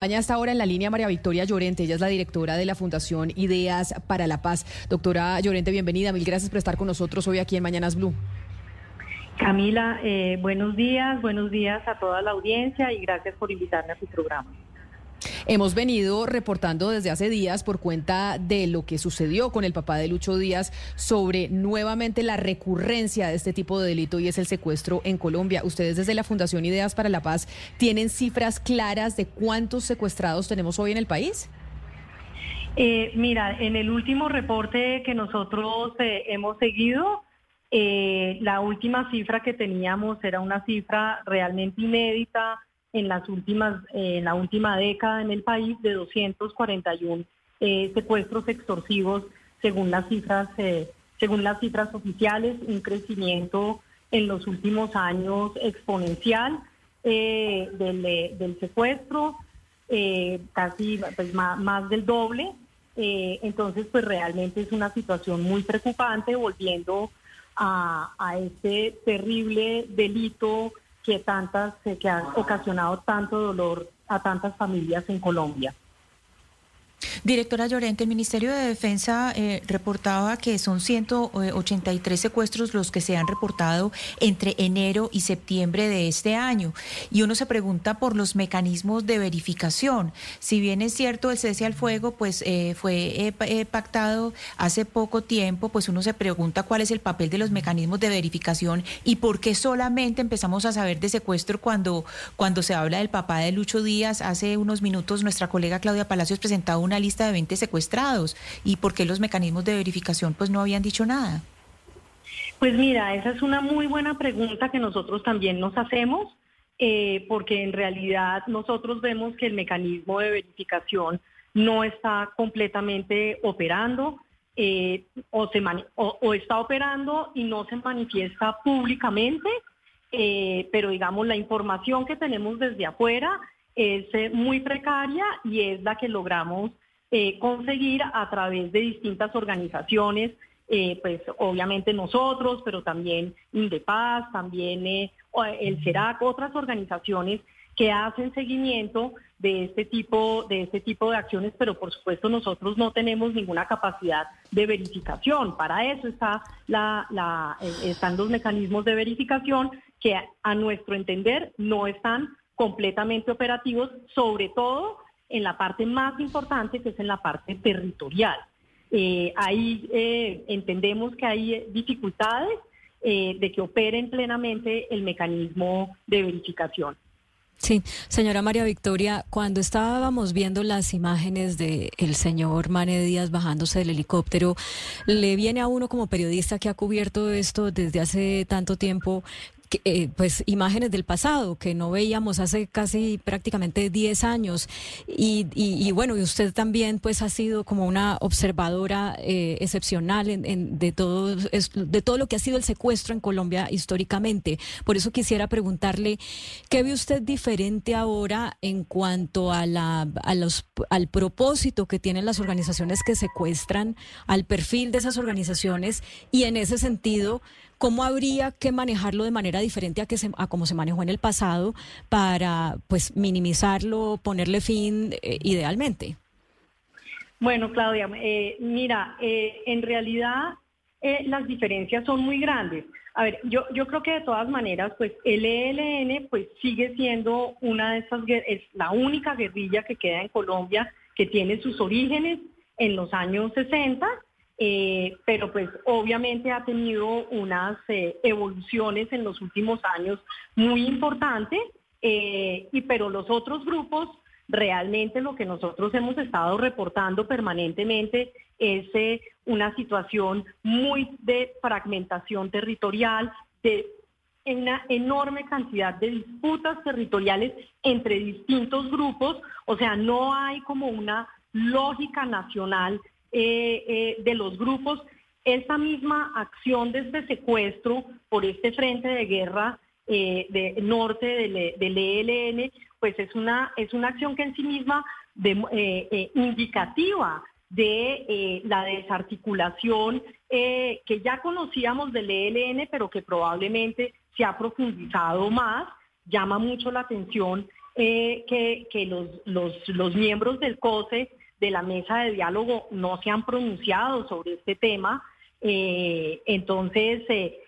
hasta ahora en la línea María Victoria Llorente, ella es la directora de la Fundación Ideas para la Paz. Doctora Llorente, bienvenida, mil gracias por estar con nosotros hoy aquí en Mañanas Blue. Camila, eh, buenos días, buenos días a toda la audiencia y gracias por invitarme a su programa. Hemos venido reportando desde hace días por cuenta de lo que sucedió con el papá de Lucho Díaz sobre nuevamente la recurrencia de este tipo de delito y es el secuestro en Colombia. Ustedes desde la Fundación Ideas para la Paz tienen cifras claras de cuántos secuestrados tenemos hoy en el país. Eh, mira, en el último reporte que nosotros eh, hemos seguido, eh, la última cifra que teníamos era una cifra realmente inédita en las últimas, en la última década en el país de 241 eh, secuestros extorsivos según las cifras, eh, según las cifras oficiales, un crecimiento en los últimos años exponencial eh, del, secuestro, casi pues, más, del doble. entonces, pues realmente es una situación muy preocupante, volviendo a, a este terrible delito que tantas eh, que han ocasionado tanto dolor a tantas familias en Colombia. Directora Llorente, el Ministerio de Defensa eh, reportaba que son 183 secuestros los que se han reportado entre enero y septiembre de este año. Y uno se pregunta por los mecanismos de verificación. Si bien es cierto el cese al fuego, pues eh, fue eh, pactado hace poco tiempo, pues uno se pregunta cuál es el papel de los mecanismos de verificación y por qué solamente empezamos a saber de secuestro cuando, cuando se habla del papá de Lucho Díaz. Hace unos minutos nuestra colega Claudia Palacios presentaba una lista de 20 secuestrados y por qué los mecanismos de verificación pues no habían dicho nada. Pues mira, esa es una muy buena pregunta que nosotros también nos hacemos, eh, porque en realidad nosotros vemos que el mecanismo de verificación no está completamente operando eh, o, se o, está operando y no se manifiesta públicamente, eh, pero digamos la información que tenemos desde afuera es muy precaria y es la que logramos eh, conseguir a través de distintas organizaciones, eh, pues obviamente nosotros, pero también Indepaz, también eh, el CERAC, otras organizaciones que hacen seguimiento de este tipo de este tipo de acciones, pero por supuesto nosotros no tenemos ninguna capacidad de verificación. Para eso está la, están los mecanismos de verificación que a nuestro entender no están completamente operativos, sobre todo en la parte más importante, que es en la parte territorial. Eh, ahí eh, entendemos que hay eh, dificultades de que operen plenamente el mecanismo de verificación. Sí, señora María Victoria, cuando estábamos viendo las imágenes el señor Mane Díaz bajándose del helicóptero, le viene a uno como periodista que ha cubierto esto desde hace tanto tiempo eh, pues imágenes del pasado que no veíamos hace casi prácticamente 10 años. Y, y, bueno y usted también pues ha sido como una observadora eh, excepcional de todo de todo lo que ha sido el secuestro en Colombia históricamente. Por eso quisiera preguntarle qué ve usted diferente ahora en cuanto a la a los al propósito que tienen las organizaciones que secuestran al perfil de esas organizaciones y en ese sentido ¿Cómo habría que manejarlo de manera diferente a, que se, a como se manejó en el pasado para pues minimizarlo, ponerle fin eh, idealmente? Bueno, Claudia, eh, mira, eh, en realidad las diferencias son muy grandes. A ver, yo, yo creo que de todas maneras, pues el ELN pues sigue siendo una de esas, es la única guerrilla que queda en Colombia que tiene sus orígenes en los años 60 eh, pero pues obviamente ha tenido unas eh, evoluciones en los últimos años muy importantes, eh, y pero los otros grupos realmente lo que nosotros hemos estado reportando permanentemente es una situación muy de fragmentación territorial, de una enorme cantidad de disputas territoriales entre distintos grupos, o sea, no hay como una lógica nacional eh, eh, de los grupos, esa misma acción de este secuestro por este frente de guerra eh, de norte del, ELN, pues es una, es una acción que en sí misma de, indicativa de la desarticulación que ya conocíamos del ELN, pero que probablemente se ha profundizado más, llama mucho la atención que, que los, los, los miembros del COSE, de la mesa de diálogo, no se han pronunciado sobre este tema. Eh, entonces, eh,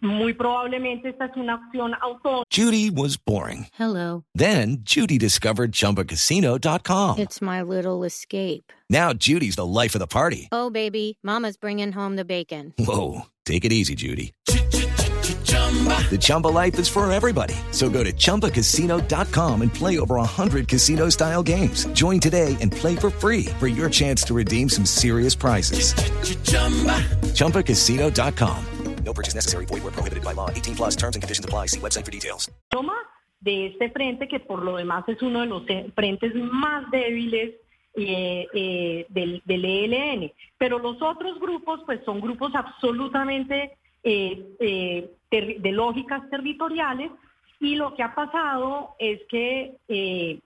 muy probablemente esta es una acción autónoma. Judy was boring. Hello. Then Judy discovered ChumbaCasino.com. It's my little escape. Now Judy's the life of the party. Oh, baby, Mama's bringing home the bacon. Whoa, take it easy, Judy. The Chumba life is for everybody. So go to ChumbaCasino.com and play over 100 casino style games. Join today and play for free for your chance to redeem some serious prizes. ChumbaCasino.com. No purchase necessary. Void where prohibited by law. 18 plus terms and conditions apply. See website for details. Toma de este frente, que por lo demás es uno de los frentes más débiles eh, eh, del, del ELN. Pero los otros grupos, pues son grupos absolutamente eh, eh, ter- de lógicas territoriales y lo que ha pasado es que eh,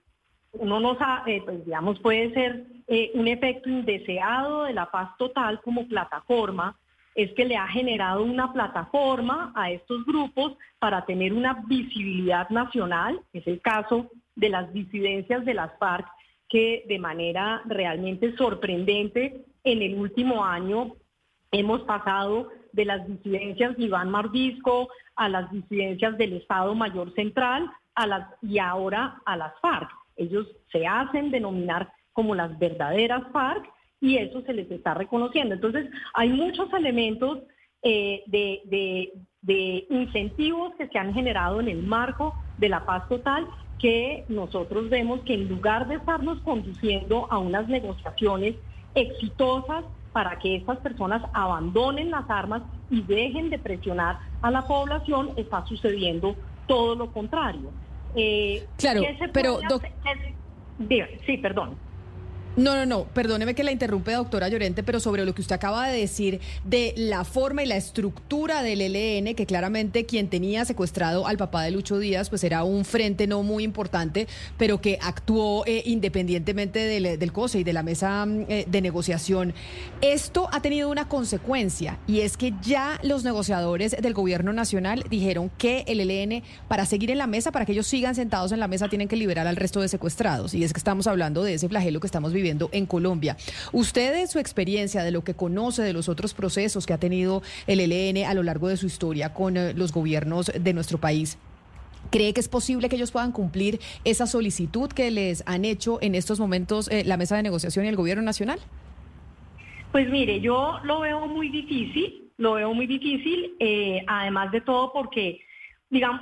uno no sabe, pues digamos, puede ser eh, un efecto indeseado de la paz total como plataforma, es que le ha generado una plataforma a estos grupos para tener una visibilidad nacional, es el caso de las disidencias de las FARC, que de manera realmente sorprendente en el último año hemos pasado de las disidencias de Iván Mardisco a las disidencias del Estado Mayor Central a las, y ahora a las FARC. Ellos se hacen denominar como las verdaderas FARC y eso se les está reconociendo. Entonces, hay muchos elementos eh, de, de- de incentivos que se han generado en el marco de la paz total que nosotros vemos que en lugar de estarnos conduciendo a unas negociaciones exitosas para que estas personas abandonen las armas y dejen de presionar a la población, está sucediendo todo lo contrario. Eh, Claro, ¿qué se pero, hacer? ¿Qué se- Diga, Sí, perdón. No, no, no, perdóneme que la interrumpe, doctora Llorente, pero sobre lo que usted acaba de decir de la forma y la estructura del ELN, que claramente quien tenía secuestrado al papá de Lucho Díaz, pues era un frente no muy importante, pero que actuó eh, independientemente del, del COSE y de la mesa mm, eh, de negociación. Esto ha tenido una consecuencia y es que ya los negociadores del gobierno nacional dijeron que el ELN, para seguir en la mesa, para que ellos sigan sentados en la mesa, tienen que liberar al resto de secuestrados. Y es que estamos hablando de ese flagelo que estamos viviendo en Colombia. Usted, de su experiencia, de lo que conoce de los otros procesos que ha tenido el ELN a lo largo de su historia con eh, los gobiernos de nuestro país, ¿Cree que es posible que ellos puedan cumplir esa solicitud que les han hecho en estos momentos eh, la mesa de negociación y el gobierno nacional? Pues mire, yo lo veo muy difícil, lo veo muy difícil, eh, además de todo porque, digamos,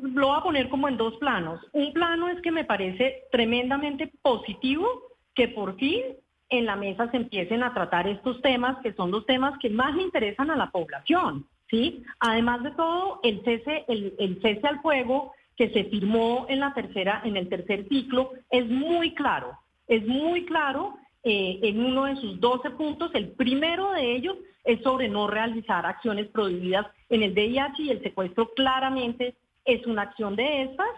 lo voy a poner como en dos planos. Un plano es que me parece tremendamente positivo que por fin en la mesa se empiecen a tratar estos temas, que son los temas que más le interesan a la población, ¿sí? Además de todo, el cese, el, cese al fuego que se firmó en la tercera, en el tercer ciclo, es muy claro, es muy claro eh, en uno de sus 12 puntos. El primero de ellos es sobre no realizar acciones prohibidas en el VIH y el secuestro claramente es una acción de estas.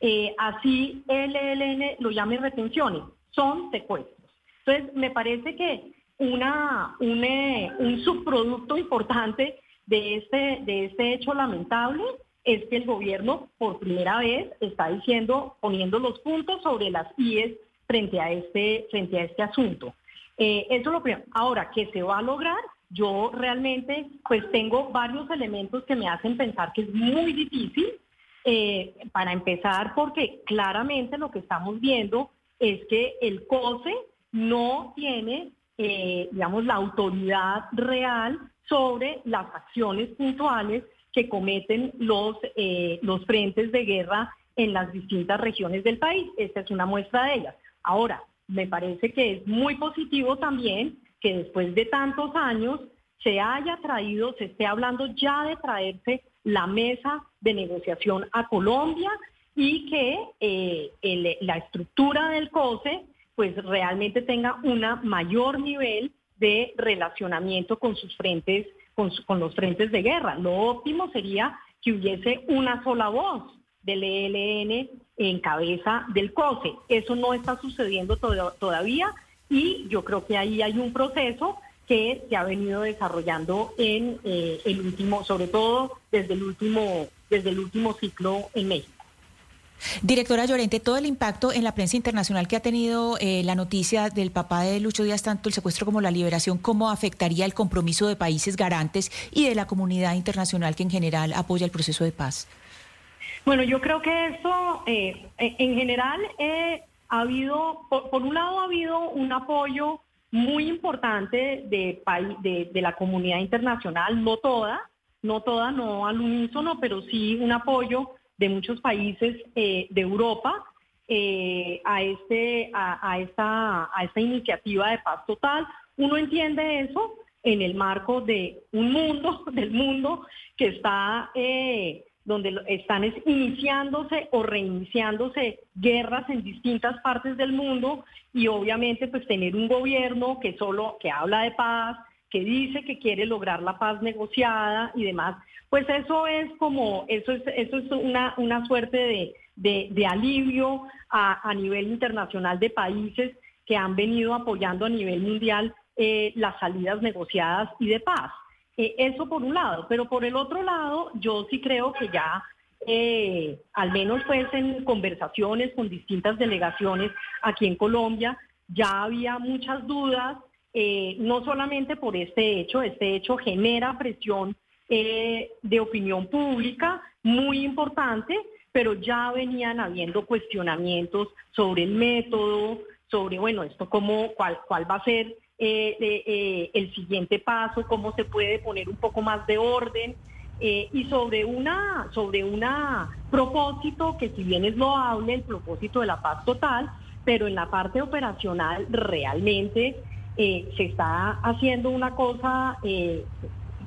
Eh, así el ELN lo llame retenciones, son secuestros. Entonces, me parece que una, un, eh, un subproducto importante de este, de este hecho lamentable es que el gobierno por primera vez está diciendo, poniendo los puntos sobre las IES frente a este, frente a este asunto. Eh, eso es lo primero. Ahora, ¿qué se va a lograr? Yo realmente pues tengo varios elementos que me hacen pensar que es muy difícil. Eh, para empezar, porque claramente lo que estamos viendo es que el COSE no tiene, eh, digamos, la autoridad real sobre las acciones puntuales que cometen los, eh, los frentes de guerra en las distintas regiones del país. Esta es una muestra de ellas. Ahora, me parece que es muy positivo también que después de tantos años se haya traído, se esté hablando ya de traerse la mesa de negociación a Colombia y que eh, la estructura del COSE pues realmente tenga un mayor nivel de relacionamiento con sus frentes, con, los frentes de guerra. Lo óptimo sería que hubiese una sola voz del ELN en cabeza del COSE. Eso no está sucediendo to- todavía y yo creo que ahí hay un proceso que se ha venido desarrollando en eh, el último, sobre todo desde el último, desde el último ciclo en México. Directora Llorente, todo el impacto en la prensa internacional que ha tenido eh, la noticia del papá de Lucho Díaz, tanto el secuestro como la liberación, ¿cómo afectaría el compromiso de países garantes y de la comunidad internacional que en general apoya el proceso de paz? Bueno, yo creo que eso, eh, en general, eh, ha habido, por, un lado, ha habido un apoyo muy importante de, de, de la comunidad internacional, no toda, no toda, no al unísono, pero sí un apoyo de muchos países eh, de Europa eh, a, este, a, esta, a esta iniciativa de paz total. Uno entiende eso en el marco de un mundo, del mundo que está, eh, donde están iniciándose o reiniciándose guerras en distintas partes del mundo y obviamente pues tener un gobierno que solo, que habla de paz, que dice que quiere lograr la paz negociada y demás, pues eso es como, eso es, eso es una, una suerte de, alivio a, nivel internacional de países que han venido apoyando a nivel mundial eh, las salidas negociadas y de paz. Eh, eso por un lado, pero por el otro lado, yo sí creo que ya, eh, al menos pues en conversaciones con distintas delegaciones aquí en Colombia, ya había muchas dudas eh, no solamente por este hecho, este hecho genera presión eh, de opinión pública muy importante, pero ya venían habiendo cuestionamientos sobre el método, sobre, bueno, esto cómo, cuál, cuál va a ser eh, el siguiente paso, cómo se puede poner un poco más de orden. y sobre una sobre una propósito que si bien es loable el propósito de la paz total, pero en la parte operacional realmente eh, se está haciendo una cosa eh,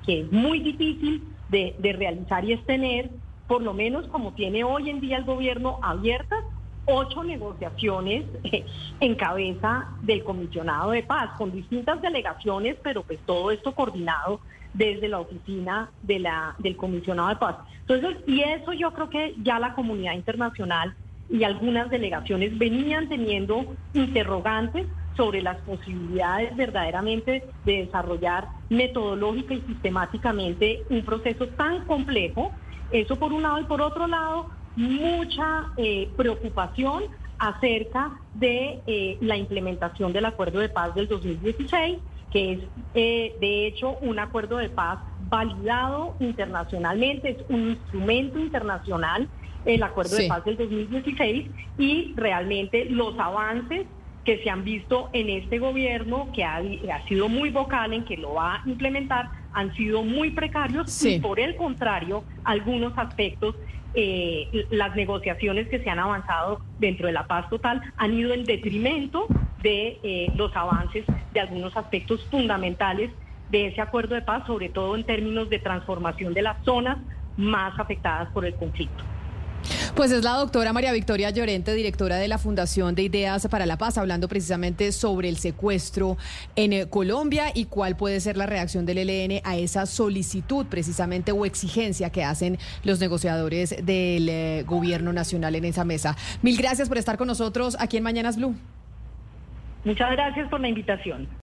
que es muy difícil de, realizar y es tener, por lo menos como tiene hoy en día el gobierno, abiertas ocho negociaciones eh, en cabeza del comisionado de paz, con distintas delegaciones, pero pues todo esto coordinado desde la oficina de la, del comisionado de paz. Entonces, y eso yo creo que ya la comunidad internacional y algunas delegaciones venían teniendo interrogantes sobre las posibilidades verdaderamente de desarrollar metodológica y sistemáticamente un proceso tan complejo. Eso por un lado y por otro lado, mucha eh, preocupación acerca de eh, la implementación del acuerdo de paz del 2016, que es eh, de hecho un acuerdo de paz validado internacionalmente, es un instrumento internacional, el acuerdo de paz del 2016, y realmente los avances que se han visto en este gobierno, que ha, sido muy vocal en que lo va a implementar, han sido muy precarios y por el contrario, algunos aspectos, eh, las negociaciones que se han avanzado dentro de la paz total han ido en detrimento de eh, los avances de algunos aspectos fundamentales de ese acuerdo de paz, sobre todo en términos de transformación de las zonas más afectadas por el conflicto. Pues es la doctora María Victoria Llorente, directora de la Fundación de Ideas para la Paz, hablando precisamente sobre el secuestro en eh, Colombia y cuál puede ser la reacción del ELN a esa solicitud precisamente o exigencia que hacen los negociadores del eh, gobierno nacional en esa mesa. Mil gracias por estar con nosotros aquí en Mañanas Blue. Muchas gracias por la invitación.